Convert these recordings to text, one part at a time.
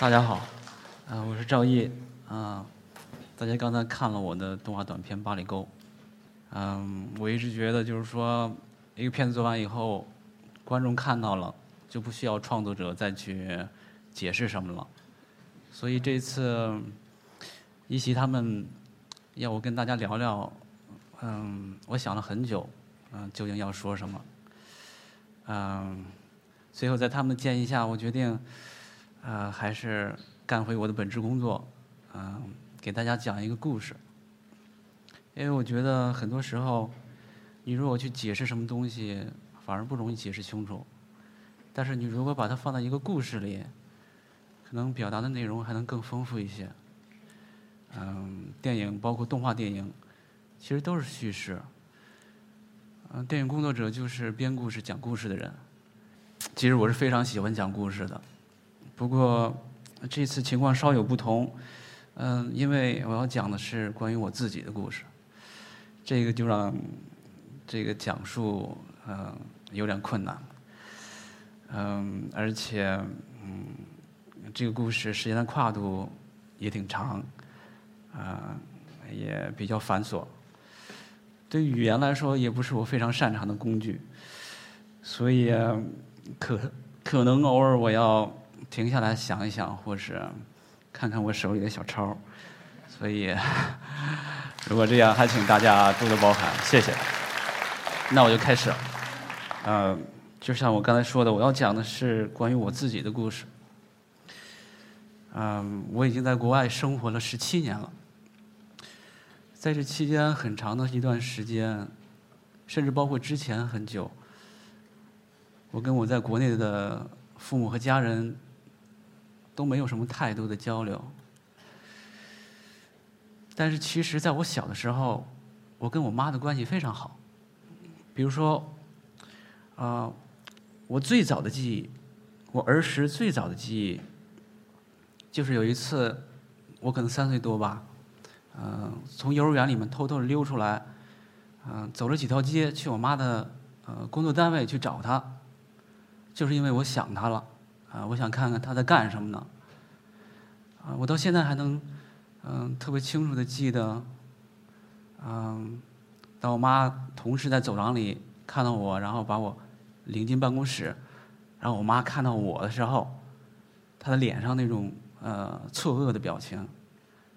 大家好，呃，我是赵毅，啊、大家刚才看了我的动画短片《八里沟》，嗯，我一直觉得就是说，一个片子做完以后，观众看到了，就不需要创作者再去解释什么了，所以这次一席他们要我跟大家聊聊，嗯，我想了很久，嗯、究竟要说什么，嗯，最后在他们的建议下，我决定。呃，还是干回我的本职工作，嗯、给大家讲一个故事。因为我觉得很多时候，你如果去解释什么东西，反而不容易解释清楚。但是你如果把它放在一个故事里，可能表达的内容还能更丰富一些。嗯，电影包括动画电影，其实都是叙事。嗯、电影工作者就是编故事、讲故事的人。其实我是非常喜欢讲故事的。不过这次情况稍有不同，嗯，因为我要讲的是关于我自己的故事，这个就让这个讲述嗯有点困难，嗯，而且嗯这个故事时间的跨度也挺长，啊、也比较繁琐，对语言来说也不是我非常擅长的工具，所以可可能偶尔我要。停下来想一想，或是看看我手里的小抄，所以 如果这样，还请大家多多包涵，谢谢。那我就开始了。呃，就像我刚才说的，我要讲的是关于我自己的故事。嗯、我已经在国外生活了十七年了，在这期间很长的一段时间，甚至包括之前很久，我跟我在国内的父母和家人。都没有什么太多的交流，但是其实在我小的时候，我跟我妈的关系非常好。比如说，啊，我最早的记忆，我儿时最早的记忆，就是有一次，我可能三岁多吧，嗯，从幼儿园里面偷偷的溜出来，嗯，走了几条街去我妈的呃工作单位去找她，就是因为我想她了。啊，我想看看他在干什么呢？啊，我到现在还能，嗯，特别清楚的记得，嗯，当我妈同事在走廊里看到我，然后把我领进办公室，然后我妈看到我的时候，她的脸上那种呃错愕的表情，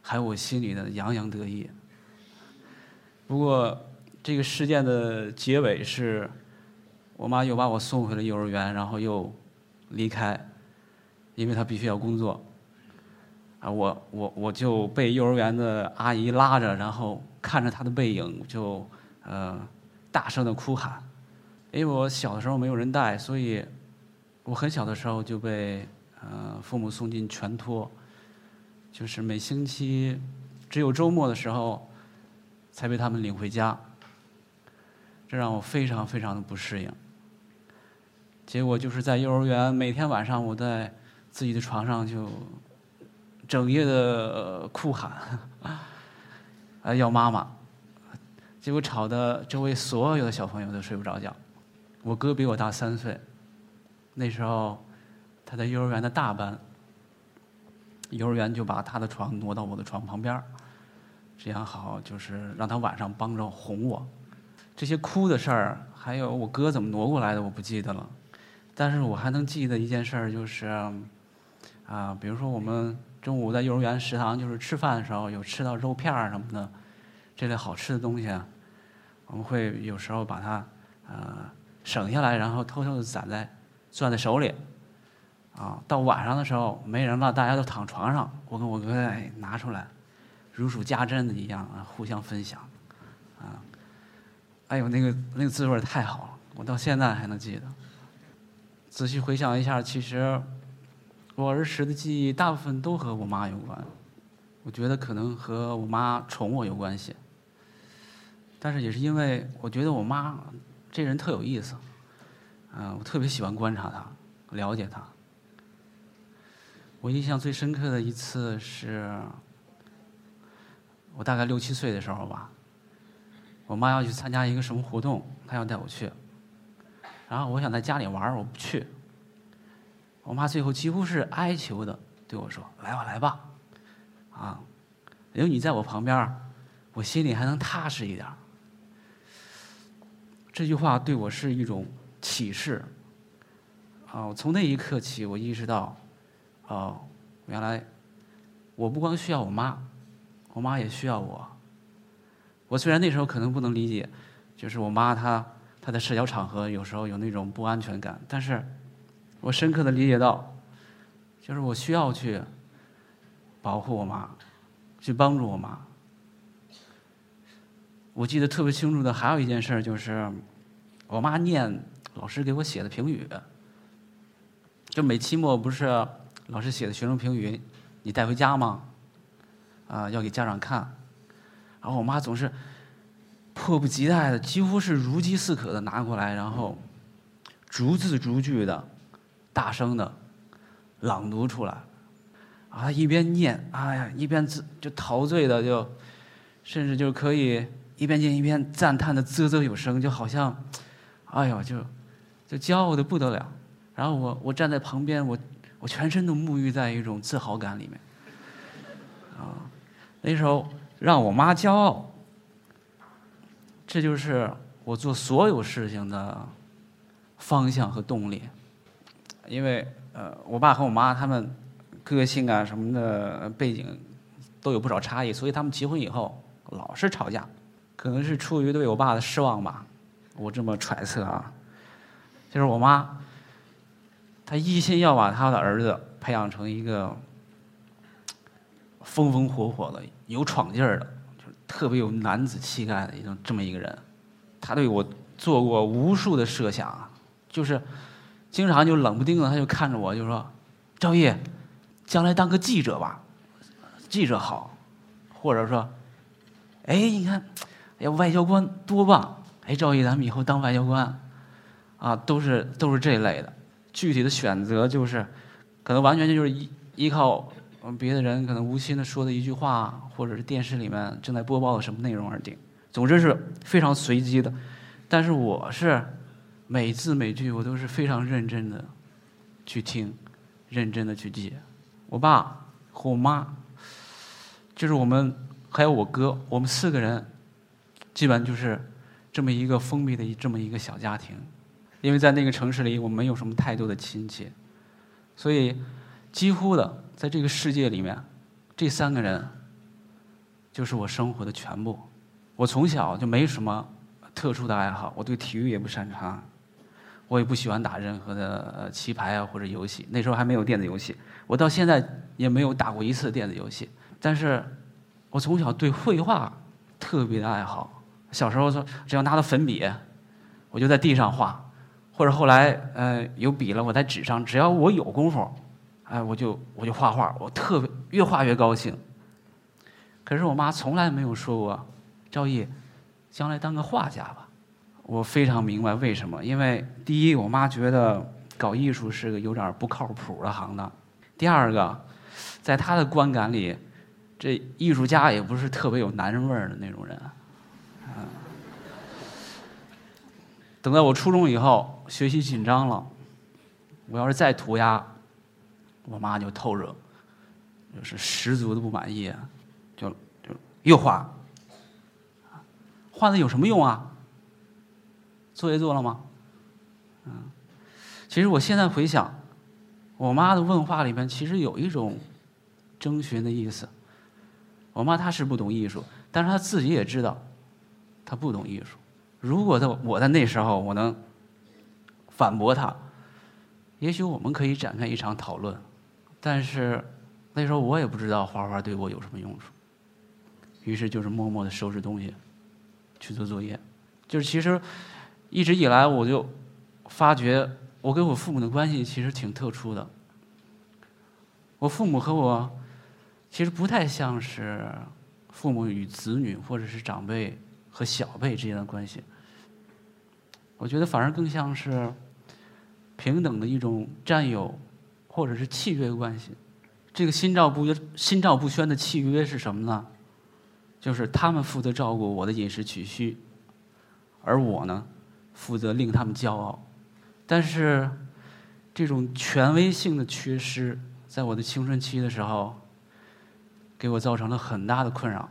还有我心里的洋洋得意。不过这个事件的结尾是，我妈又把我送回了幼儿园，然后又。离开，因为他必须要工作。啊，我我我就被幼儿园的阿姨拉着，然后看着他的背影，就呃大声的哭喊。因为我小的时候没有人带，所以我很小的时候就被呃父母送进全托，就是每星期只有周末的时候才被他们领回家。这让我非常非常的不适应。结果就是在幼儿园，每天晚上我在自己的床上就整夜的哭喊，啊 要妈妈，结果吵得周围所有的小朋友都睡不着觉。我哥比我大三岁，那时候他在幼儿园的大班，幼儿园就把他的床挪到我的床旁边这样好就是让他晚上帮着哄我。这些哭的事儿，还有我哥怎么挪过来的，我不记得了。但是我还能记得一件事儿，就是，啊，比如说我们中午在幼儿园食堂就是吃饭的时候，有吃到肉片儿什么的，这类好吃的东西，我们会有时候把它呃省下来，然后偷偷的攒在攥在手里，啊，到晚上的时候没人了，大家都躺床上，我跟我哥哎拿出来，如数家珍的一样啊，互相分享，啊，哎呦那个那个滋味太好了，我到现在还能记得。仔细回想一下，其实我儿时的记忆大部分都和我妈有关。我觉得可能和我妈宠我有关系，但是也是因为我觉得我妈这人特有意思，嗯，我特别喜欢观察她，了解她。我印象最深刻的一次是，我大概六七岁的时候吧，我妈要去参加一个什么活动，她要带我去。然后我想在家里玩我不去。我妈最后几乎是哀求的对我说：“来吧，来吧，啊，有你在我旁边，我心里还能踏实一点。”这句话对我是一种启示。啊，从那一刻起，我意识到，哦，原来我不光需要我妈，我妈也需要我。我虽然那时候可能不能理解，就是我妈她她在社交场合有时候有那种不安全感，但是我深刻的理解到，就是我需要去保护我妈，去帮助我妈。我记得特别清楚的还有一件事就是，我妈念老师给我写的评语。就每期末不是老师写的学生评语，你带回家吗？啊，要给家长看。然后我妈总是迫不及待的，几乎是如饥似渴的拿过来，然后逐字逐句的大声的朗读出来。啊，一边念，哎呀，一边自就陶醉的就，甚至就可以一边念一边赞叹的啧啧有声，就好像，哎呦，就就骄傲的不得了。然后我我站在旁边，我我全身都沐浴在一种自豪感里面，啊，那时候让我妈骄傲，这就是我做所有事情的方向和动力。因为呃，我爸和我妈他们个性啊什么的背景都有不少差异，所以他们结婚以后老是吵架，可能是出于对我爸的失望吧，我这么揣测啊，就是我妈。他一心要把他的儿子培养成一个风风火火的、有闯劲儿的，特别有男子气概的一种这么一个人。他对我做过无数的设想，就是经常就冷不丁的，他就看着我就说：“赵毅，将来当个记者吧，记者好。”或者说：“哎，你看，哎呀，外交官多棒！哎，赵毅，咱们以后当外交官啊，都是都是这类的。”具体的选择就是，可能完全就是依依靠别的人可能无心的说的一句话，或者是电视里面正在播报的什么内容而定。总之是非常随机的，但是我是每字每句我都是非常认真的去听，认真的去记。我爸和我妈，就是我们还有我哥，我们四个人，基本就是这么一个封闭的这么一个小家庭。因为在那个城市里，我没有什么太多的亲戚，所以几乎的在这个世界里面，这三个人就是我生活的全部。我从小就没什么特殊的爱好，我对体育也不擅长，我也不喜欢打任何的棋牌啊或者游戏。那时候还没有电子游戏，我到现在也没有打过一次电子游戏。但是，我从小对绘画特别的爱好。小时候说，只要拿到粉笔，我就在地上画。或者后来，呃，有笔了，我在纸上，只要我有功夫，哎，我就我就画画，我特别越画越高兴。可是我妈从来没有说过，赵毅，将来当个画家吧。我非常明白为什么，因为第一，我妈觉得搞艺术是个有点不靠谱的行当；第二个，在她的观感里，这艺术家也不是特别有男人味儿的那种人。等到我初中以后，学习紧张了，我要是再涂鸦，我妈就透着，就是十足的不满意，就就又画，画的有什么用啊？作业做了吗？嗯，其实我现在回想，我妈的问话里面其实有一种征询的意思。我妈她是不懂艺术，但是她自己也知道，她不懂艺术。如果在我在那时候我能反驳他，也许我们可以展开一场讨论。但是那时候我也不知道画画对我有什么用处，于是就是默默的收拾东西去做作业。就是其实一直以来我就发觉我跟我父母的关系其实挺特殊的。我父母和我其实不太像是父母与子女或者是长辈和小辈之间的关系。我觉得反而更像是平等的一种占有，或者是契约关系。这个心照不宣心照不宣的契约是什么呢？就是他们负责照顾我的饮食起居，而我呢，负责令他们骄傲。但是这种权威性的缺失，在我的青春期的时候，给我造成了很大的困扰。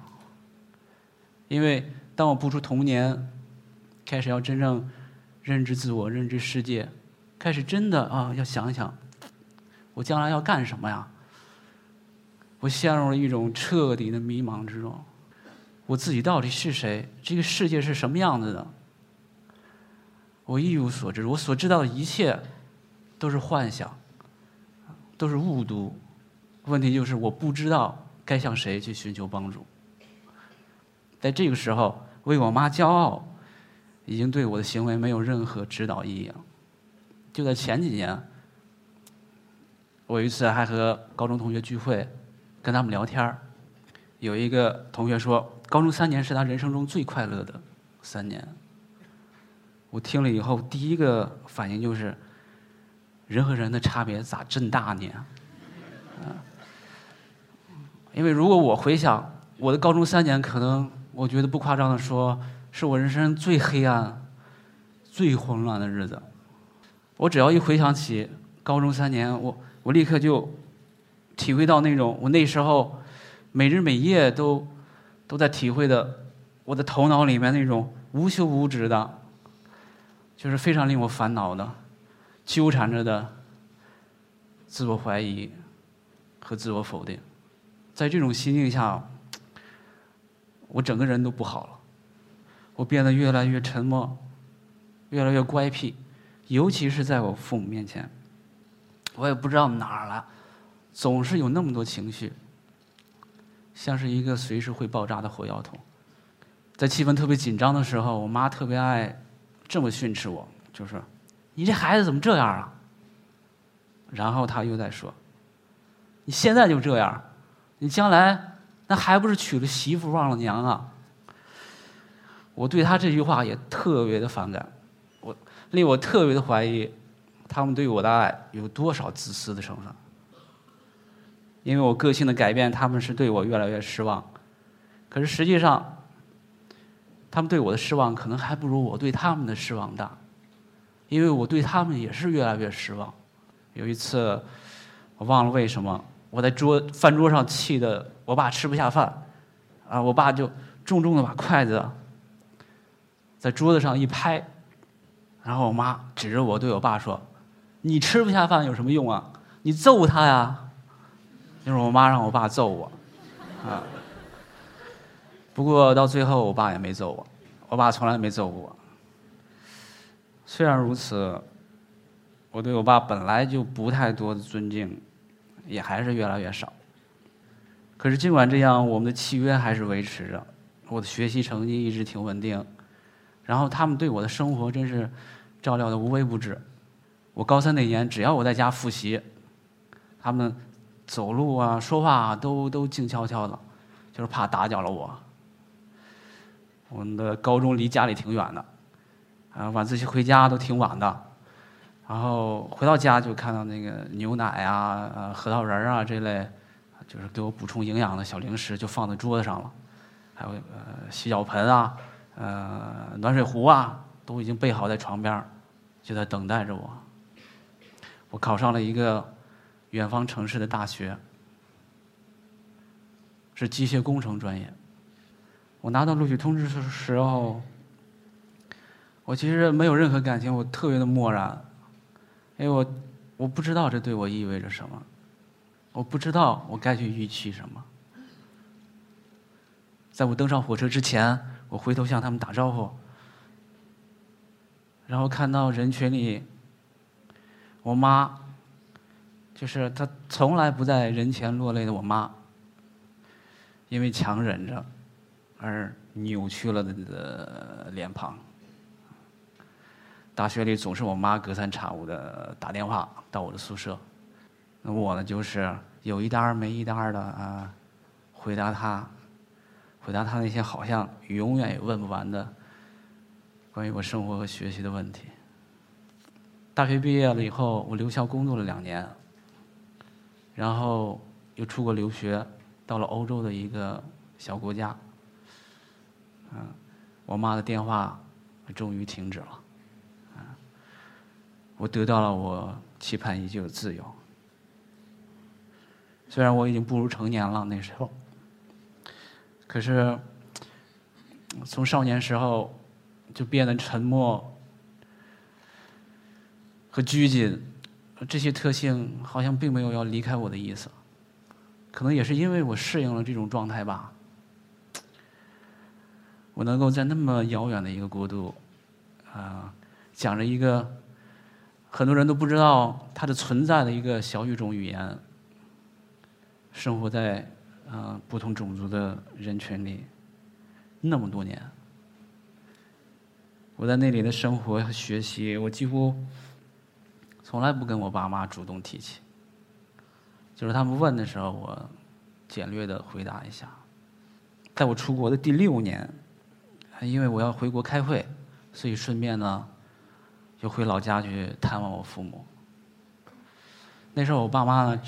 因为当我步出童年，开始要真正认知自我、认知世界，开始真的啊要想想，我将来要干什么呀？我陷入了一种彻底的迷茫之中。我自己到底是谁？这个世界是什么样子的？我一无所知。我所知道的一切都是幻想，都是误读。问题就是我不知道该向谁去寻求帮助。在这个时候，为我妈骄傲，已经对我的行为没有任何指导意义了。就在前几年，我有一次还和高中同学聚会，跟他们聊天有一个同学说。高中三年是他人生中最快乐的三年。我听了以后，第一个反应就是：人和人的差别咋这么大呢？啊！因为如果我回想我的高中三年，可能我觉得不夸张的说，是我人生最黑暗、最混乱的日子。我只要一回想起高中三年，我我立刻就体会到那种我那时候每日每夜都。都在体会的，我的头脑里面那种无休无止的，就是非常令我烦恼的、纠缠着的自我怀疑和自我否定。在这种心境下，我整个人都不好了，我变得越来越沉默，越来越乖僻，尤其是在我父母面前，我也不知道哪儿了，总是有那么多情绪。像是一个随时会爆炸的火药桶，在气氛特别紧张的时候，我妈特别爱这么训斥我，就说：“你这孩子怎么这样啊？”然后她又在说：“你现在就这样，你将来那还不是娶了媳妇忘了娘啊？”我对她这句话也特别的反感，我令我特别的怀疑，他们对我的爱有多少自私的成分。因为我个性的改变，他们是对我越来越失望。可是实际上，他们对我的失望可能还不如我对他们的失望大。因为我对他们也是越来越失望。有一次，我忘了为什么，我在桌饭桌上气的我爸吃不下饭，啊，我爸就重重的把筷子 在桌子上一拍，然后我妈指着我对我爸说：“你吃不下饭有什么用啊？你揍他呀！”就是我妈让我爸揍我，啊，不过到最后我爸也没揍我，我爸从来没揍过我。虽然如此，我对我爸本来就不太多的尊敬，也还是越来越少。可是尽管这样，我们的契约还是维持着，我的学习成绩一直挺稳定，然后他们对我的生活真是照料的无微不至。我高三那年，只要我在家复习，他们。走路啊，说话啊，都都静悄悄的，就是怕打搅了我。我们的高中离家里挺远的，啊，晚自习回家都挺晚的，然后回到家就看到那个牛奶啊、核桃仁啊这类，就是给我补充营养的小零食就放在桌子上了，还有呃洗脚盆啊、呃暖水壶啊，都已经备好在床边就在等待着我。我考上了一个。远方城市的大学是机械工程专业。我拿到录取通知的时候，我其实没有任何感情，我特别的漠然，因为我我不知道这对我意味着什么，我不知道我该去预期什么。在我登上火车之前，我回头向他们打招呼，然后看到人群里，我妈。就是她从来不在人前落泪的我妈，因为强忍着而扭曲了的脸庞。大学里总是我妈隔三差五的打电话到我的宿舍，那我呢就是有一搭没一搭的啊，回答她，回答她那些好像永远也问不完的关于我生活和学习的问题。大学毕业了以后，我留校工作了两年。然后又出国留学，到了欧洲的一个小国家。嗯，我妈的电话终于停止了。嗯，我得到了我期盼已久的自由。虽然我已经步入成年了，那时候，可是从少年时候就变得沉默和拘谨，这些特性好像并没有要离开我的意思。可能也是因为我适应了这种状态吧，我能够在那么遥远的一个国度，啊，讲着一个很多人都不知道它的存在的一个小语种语言。生活在啊不同种族的人群里，那么多年，我在那里的生活和学习，我几乎从来不跟我爸妈主动提起。就是他们问的时候，我简略的回答一下。在我出国的第六年，因为我要回国开会，所以顺便呢，就回老家去探望我父母。那时候我爸妈呢。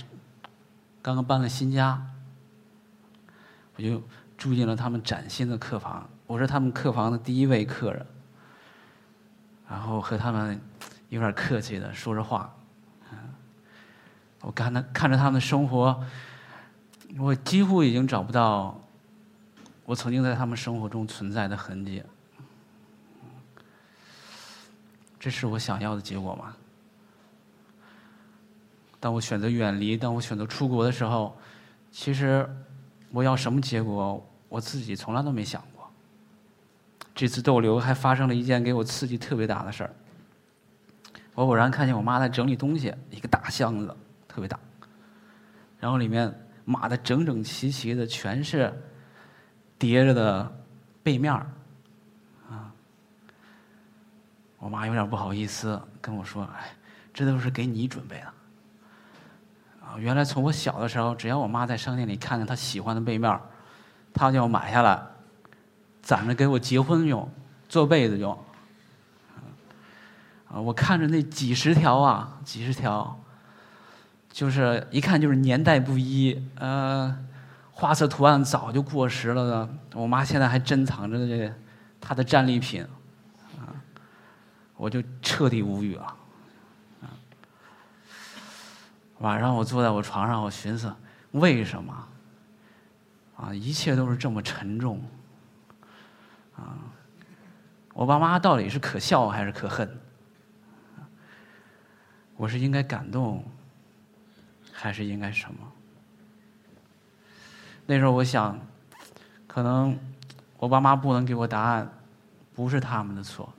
刚刚搬了新家，我就住进了他们崭新的客房。我是他们客房的第一位客人，然后和他们有点客气的说着话。我看他看着他们的生活，我几乎已经找不到我曾经在他们生活中存在的痕迹。这是我想要的结果吗？当我选择远离，当我选择出国的时候，其实我要什么结果，我自己从来都没想过。这次逗留还发生了一件给我刺激特别大的事儿。我偶然看见我妈在整理东西，一个大箱子，特别大，然后里面码的整整齐齐的，全是叠着的被面儿，啊，我妈有点不好意思跟我说：“哎，这都是给你准备的。”啊原来从我小的时候，只要我妈在商店里看见她喜欢的被面她就要买下来，攒着给我结婚用，做被子用。啊，我看着那几十条啊，几十条，就是一看就是年代不一，呃，花色图案早就过时了的。我妈现在还珍藏着这她的战利品，啊，我就彻底无语了。晚上我坐在我床上，我寻思，为什么？啊，一切都是这么沉重。啊，我爸妈到底是可笑还是可恨？我是应该感动，还是应该什么？那时候我想，可能我爸妈不能给我答案，不是他们的错。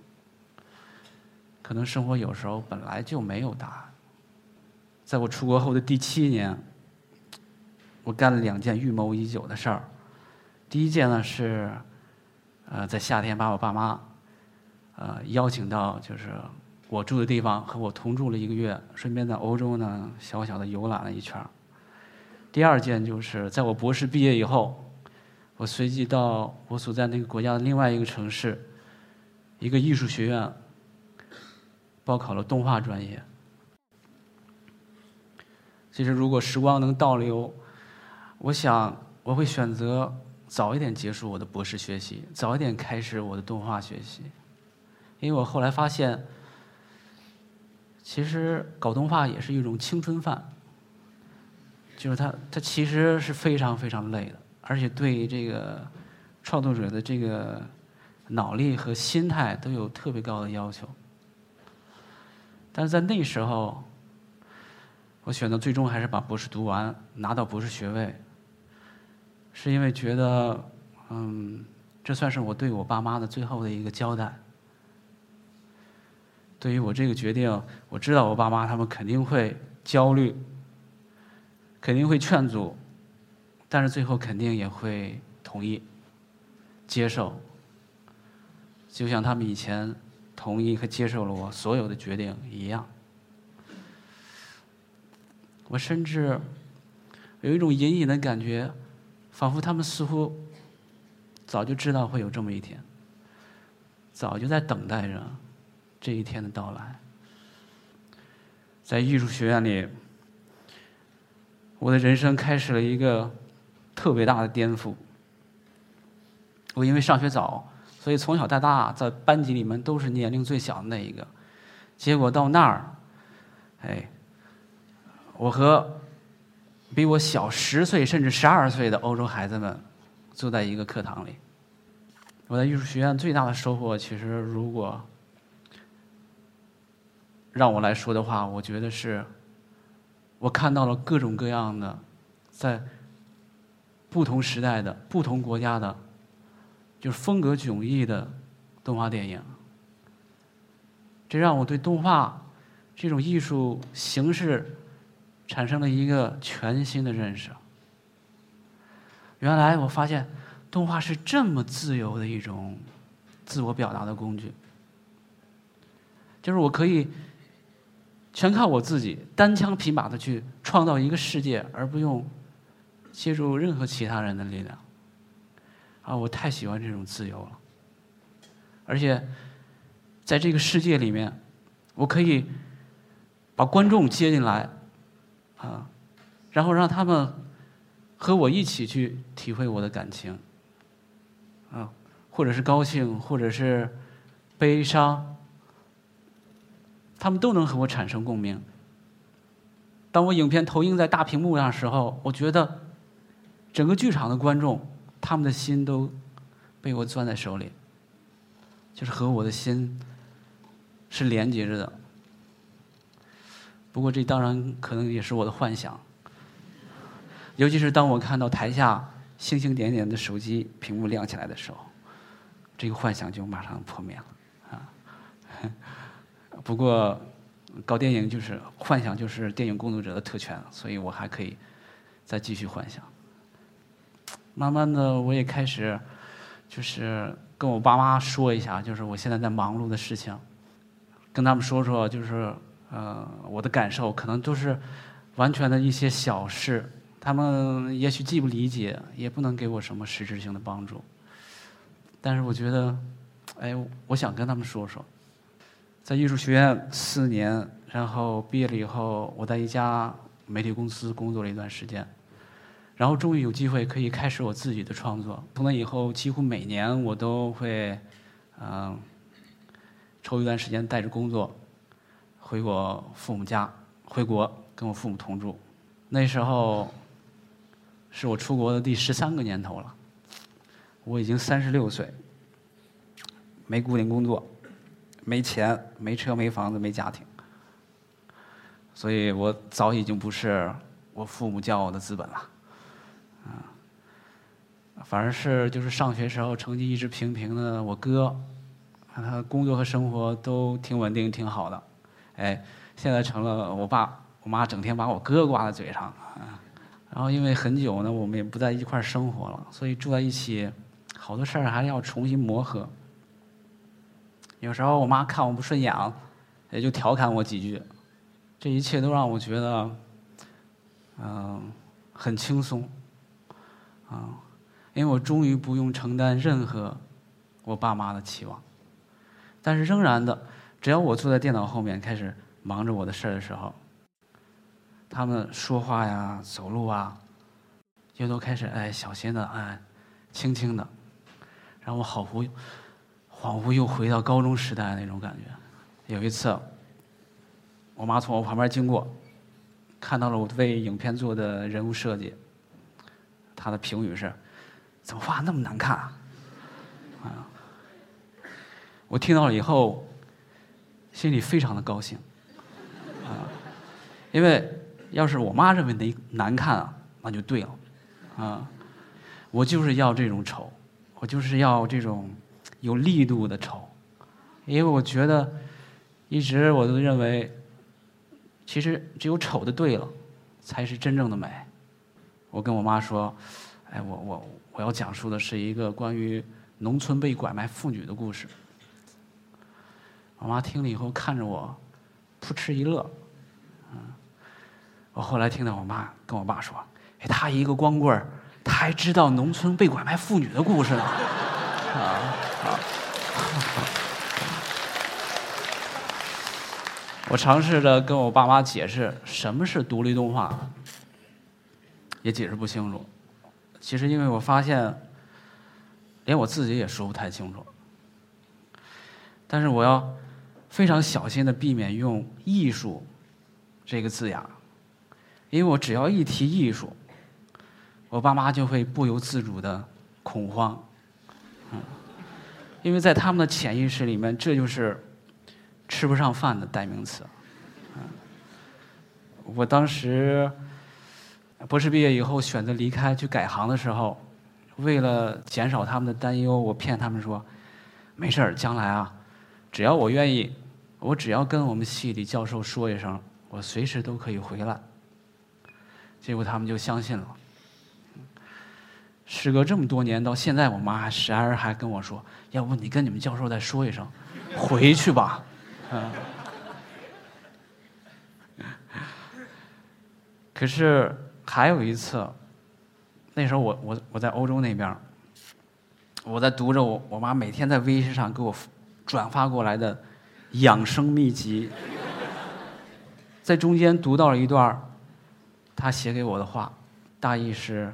可能生活有时候本来就没有答案。在我出国后的第七年，我干了两件预谋已久的事儿。第一件呢是，呃，在夏天把我爸妈，呃，邀请到就是我住的地方和我同住了一个月，顺便在欧洲呢小小的游览了一圈。第二件就是在我博士毕业以后，我随即到我所在那个国家的另外一个城市，一个艺术学院，报考了动画专业。其实，如果时光能倒流，我想我会选择早一点结束我的博士学习，早一点开始我的动画学习，因为我后来发现，其实搞动画也是一种青春饭，就是它它其实是非常非常累的，而且对这个创作者的这个脑力和心态都有特别高的要求，但是在那时候。我选择最终还是把博士读完，拿到博士学位，是因为觉得，嗯，这算是我对我爸妈的最后的一个交代。对于我这个决定，我知道我爸妈他们肯定会焦虑，肯定会劝阻，但是最后肯定也会同意、接受，就像他们以前同意和接受了我所有的决定一样。我甚至有一种隐隐的感觉，仿佛他们似乎早就知道会有这么一天，早就在等待着这一天的到来。在艺术学院里，我的人生开始了一个特别大的颠覆。我因为上学早，所以从小到大在班级里面都是年龄最小的那一个，结果到那儿，哎。我和比我小十岁甚至十二岁的欧洲孩子们坐在一个课堂里。我在艺术学院最大的收获，其实如果让我来说的话，我觉得是，我看到了各种各样的，在不同时代的、不同国家的，就是风格迥异的动画电影。这让我对动画这种艺术形式产生了一个全新的认识。原来我发现，动画是这么自由的一种自我表达的工具，就是我可以。全靠我自己单枪匹马的去创造一个世界，而不用借助任何其他人的力量。啊，我太喜欢这种自由了。而且，在这个世界里面，我可以把观众接进来，啊，然后让他们和我一起去体会我的感情，啊，或者是高兴，或者是悲伤。他们都能和我产生共鸣。当我影片投映在大屏幕上的时候，我觉得整个剧场的观众，他们的心都被我攥在手里，就是和我的心是连接着的。不过这当然可能也是我的幻想，尤其是当我看到台下星星点点的手机屏幕亮起来的时候，这个幻想就马上破灭了啊。不过，搞电影就是幻想，就是电影工作者的特权，所以我还可以再继续幻想。慢慢的，我也开始就是跟我爸妈说一下，就是我现在在忙碌的事情，跟他们说说，就是呃我的感受，可能都是完全的一些小事，他们也许既不理解，也不能给我什么实质性的帮助，但是我觉得，哎，我想跟他们说说。在艺术学院四年，然后毕业了以后，我在一家媒体公司工作了一段时间，然后终于有机会可以开始我自己的创作。从那以后，几乎每年我都会，嗯，抽一段时间带着工作，回我父母家，回国跟我父母同住。那时候是我出国的第十三个年头了，我已经三十六岁，没固定工作。没钱，没车，没房子，没家庭，所以我早已经不是我父母教我的资本了，啊，反而是就是上学时候成绩一直平平的我哥，他工作和生活都挺稳定，挺好的，哎，现在成了我爸我妈整天把我哥挂在嘴上，啊，然后因为很久呢，我们也不在一块儿生活了，所以住在一起，好多事儿还要重新磨合。有时候我妈看我不顺眼，也就调侃我几句，这一切都让我觉得，嗯，很轻松，啊，因为我终于不用承担任何我爸妈的期望，但是仍然的，只要我坐在电脑后面开始忙着我的事儿的时候，他们说话呀、走路啊，又都开始哎小心的哎，轻轻的，让我好忽悠。仿佛又回到高中时代那种感觉。有一次，我妈从我旁边经过，看到了我为影片做的人物设计，她的评语是：“怎么画那么难看？”啊！我听到了以后，心里非常的高兴，啊！因为要是我妈认为难难看啊，那就对了，啊！我就是要这种丑，我就是要这种。有力度的丑，因为我觉得，一直我都认为，其实只有丑的对了，才是真正的美。我跟我妈说：“哎，我我我要讲述的是一个关于农村被拐卖妇女的故事。”我妈听了以后看着我，扑哧一乐。嗯，我后来听到我妈跟我爸说：“哎，他一个光棍儿，他还知道农村被拐卖妇女的故事呢。”啊。我尝试着跟我爸妈解释什么是独立动画，也解释不清楚。其实，因为我发现，连我自己也说不太清楚。但是，我要非常小心的避免用“艺术”这个字眼，因为我只要一提艺术，我爸妈就会不由自主的恐慌，嗯，因为在他们的潜意识里面，这就是吃不上饭的代名词。我当时博士毕业以后选择离开去改行的时候，为了减少他们的担忧，我骗他们说，没事儿，将来啊，只要我愿意，我只要跟我们系里教授说一声，我随时都可以回来。结果他们就相信了。时隔这么多年，到现在，我妈还时而还跟我说：“要不你跟你们教授再说一声，回去吧。”嗯。可是还有一次，那时候我我我在欧洲那边，我在读着我我妈每天在微信上给我转发过来的养生秘籍，在中间读到了一段他写给我的话，大意是：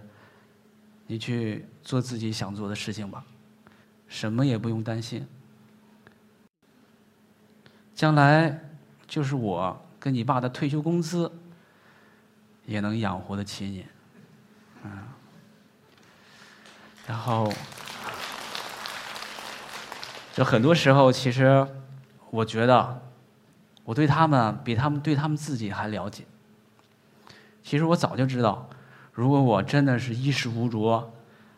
你去做自己想做的事情吧，什么也不用担心。将来就是我跟你爸的退休工资，也能养活得起你。嗯。然后，就很多时候，其实我觉得，我对他们比他们对他们自己还了解。其实我早就知道，如果我真的是衣食无着、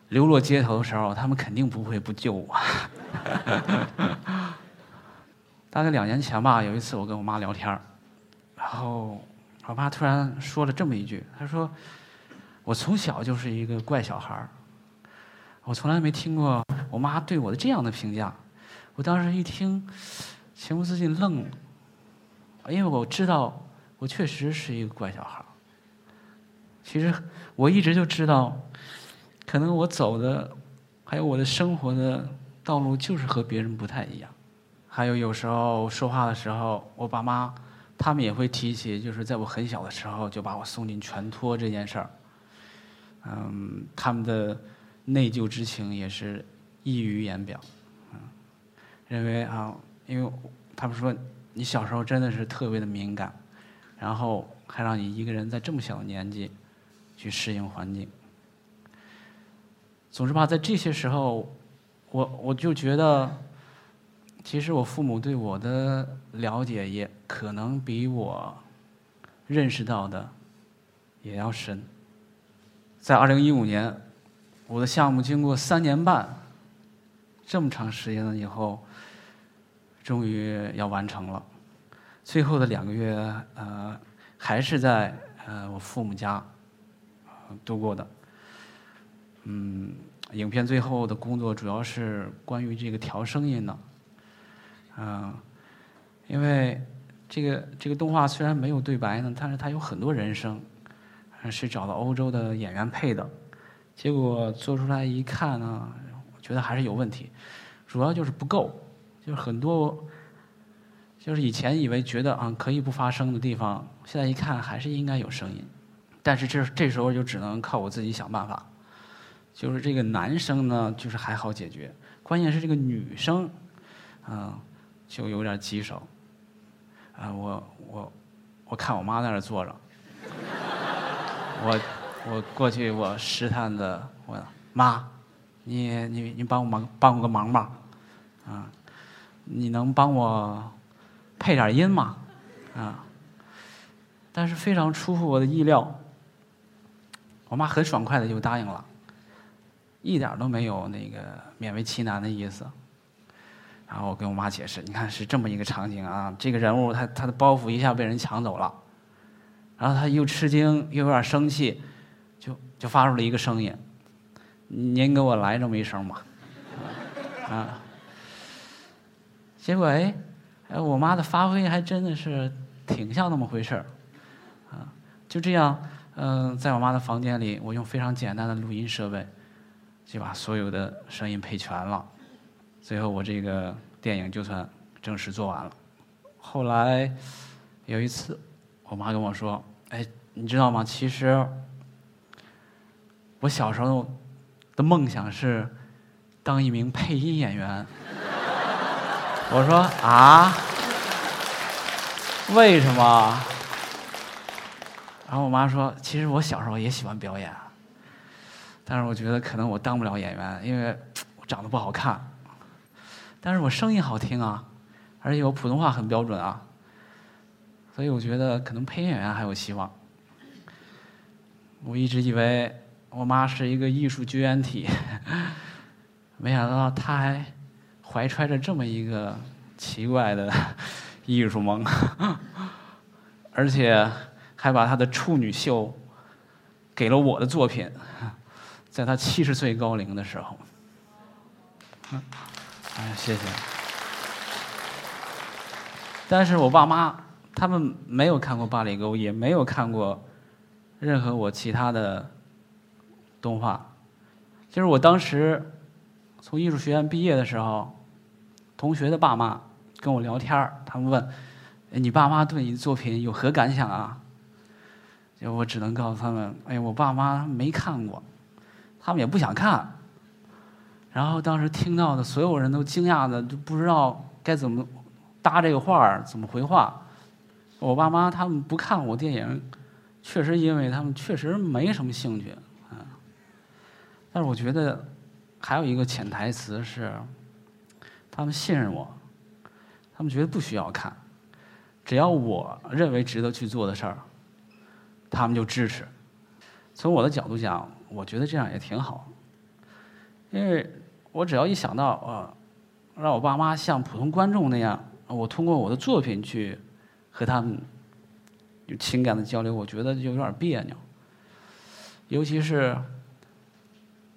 流落街头的时候，他们肯定不会不救我。大概两年前吧，有一次我跟我妈聊天然后我妈突然说了这么一句：“她说，我从小就是一个怪小孩我从来没听过我妈对我的这样的评价。”我当时一听，情不自禁愣了，因为我知道我确实是一个怪小孩其实我一直就知道，可能我走的，还有我的生活的道路就是和别人不太一样。还有有时候说话的时候，我爸妈他们也会提起，就是在我很小的时候就把我送进全托这件事儿。嗯，他们的内疚之情也是溢于言表。嗯，认为啊，因为他们说你小时候真的是特别的敏感，然后还让你一个人在这么小的年纪。去适应环境。总之吧，在这些时候，我我就觉得，其实我父母对我的了解也可能比我认识到的也要深。在二零一五年，我的项目经过三年半这么长时间了以后，终于要完成了。最后的两个月，呃，还是在呃我父母家。度过的，嗯，影片最后的工作主要是关于这个调声音的，嗯，因为这个这个动画虽然没有对白呢，但是它有很多人声，是找到欧洲的演员配的，结果做出来一看呢，我觉得还是有问题，主要就是不够，就是很多，就是以前以为觉得啊可以不发声的地方，现在一看还是应该有声音。但是这这时候就只能靠我自己想办法，就是这个男生呢，就是还好解决，关键是这个女生，嗯，就有点棘手。啊，我我我看我妈在那坐着，我我过去我试探的问妈，你你你帮我忙帮我个忙吧，啊，你能帮我配点音吗？啊，但是非常出乎我的意料。我妈很爽快的就答应了，一点都没有那个勉为其难的意思。然后我跟我妈解释，你看是这么一个场景啊，这个人物他他的包袱一下被人抢走了，然后他又吃惊又有点生气，就就发出了一个声音：“您给我来这么一声吧。”啊，结果哎，哎，我妈的发挥还真的是挺像那么回事儿，啊，就这样。嗯，在我妈的房间里，我用非常简单的录音设备，就把所有的声音配全了。最后，我这个电影就算正式做完了。后来有一次，我妈跟我说：“哎，你知道吗？其实我小时候的梦想是当一名配音演员。”我说：“啊？为什么？”然后我妈说，其实我小时候也喜欢表演，但是我觉得可能我当不了演员，因为 我长得不好看。但是我声音好听啊，而且我普通话很标准啊，所以我觉得可能配音演员还有希望。我一直以为我妈是一个艺术绝缘体，没想到她还怀揣着这么一个奇怪的 艺术梦，而且还把她的处女秀给了我的作品，在她七十岁高龄的时候。哎，谢谢。但是我爸妈他们没有看过《八里沟》，也没有看过任何我其他的动画。就是我当时从艺术学院毕业的时候，同学的爸妈跟我聊天他们问：“你爸妈对你的作品有何感想啊？”就我只能告诉他们：“哎，我爸妈没看过，他们也不想看。”然后当时听到的所有人都惊讶的都不知道该怎么搭这个话儿，怎么回话。我爸妈他们不看我电影，确实因为他们确实没什么兴趣嗯。但是我觉得还有一个潜台词是，他们信任我，他们觉得不需要看，只要我认为值得去做的事儿，他们就支持。从我的角度讲，我觉得这样也挺好，因为。我只要一想到啊，让我爸妈像普通观众那样，我通过我的作品去和他们有情感的交流，我觉得就有点别扭。尤其是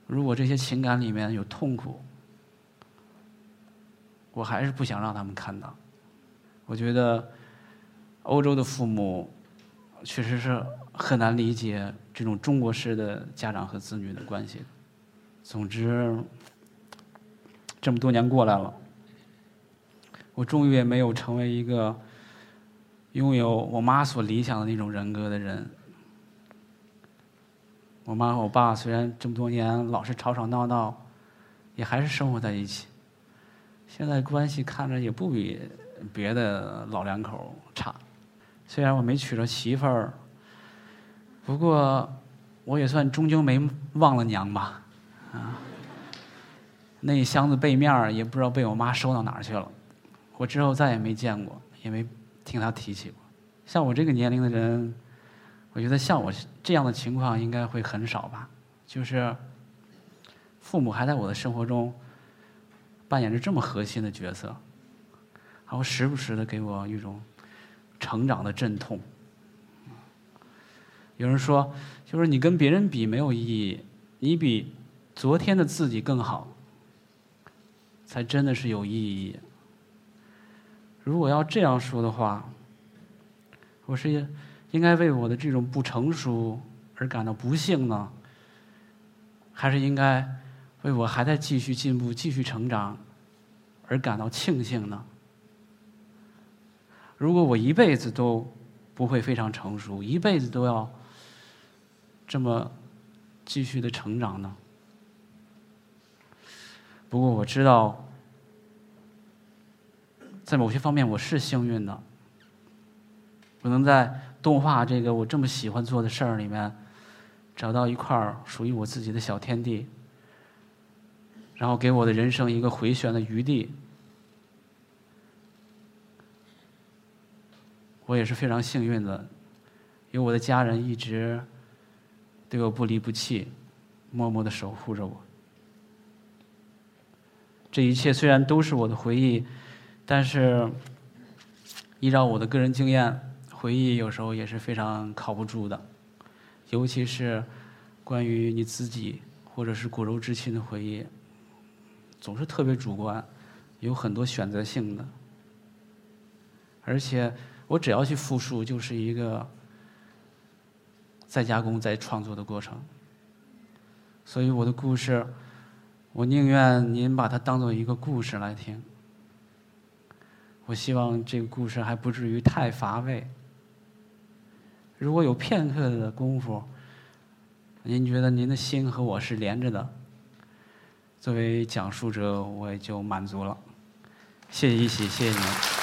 如果这些情感里面有痛苦，我还是不想让他们看到。我觉得欧洲的父母确实是很难理解这种中国式的家长和子女的关系。总之。这么多年过来了，我终于也没有成为一个拥有我妈所理想的那种人格的人。我妈和我爸虽然这么多年老是吵吵闹闹，也还是生活在一起。现在关系看着也不比别的老两口差。虽然我没娶着媳妇儿，不过我也算终究没忘了娘吧，啊。那一箱子背面也不知道被我妈收到哪儿去了，我之后再也没见过，也没听她提起过。像我这个年龄的人，我觉得像我这样的情况应该会很少吧。就是父母还在我的生活中扮演着这么核心的角色，然后时不时的给我一种成长的阵痛。有人说，就是你跟别人比没有意义，你比昨天的自己更好。才真的是有意义。如果要这样说的话，我是应该为我的这种不成熟而感到不幸呢，还是应该为我还在继续进步、继续成长而感到庆幸呢？如果我一辈子都不会非常成熟，一辈子都要这么继续的成长呢？不过我知道，在某些方面我是幸运的，我能在动画这个我这么喜欢做的事儿里面，找到一块属于我自己的小天地，然后给我的人生一个回旋的余地。我也是非常幸运的，有我的家人一直对我不离不弃，默默的守护着我。这一切虽然都是我的回忆，但是依照我的个人经验，回忆有时候也是非常靠不住的，尤其是关于你自己或者是骨肉至亲的回忆，总是特别主观，有很多选择性的，而且我只要去复述，就是一个再加工、再创作的过程，所以我的故事。我宁愿您把它当做一个故事来听。我希望这个故事还不至于太乏味。如果有片刻的功夫，您觉得您的心和我是连着的，作为讲述者，我也就满足了。谢谢一喜，谢谢您。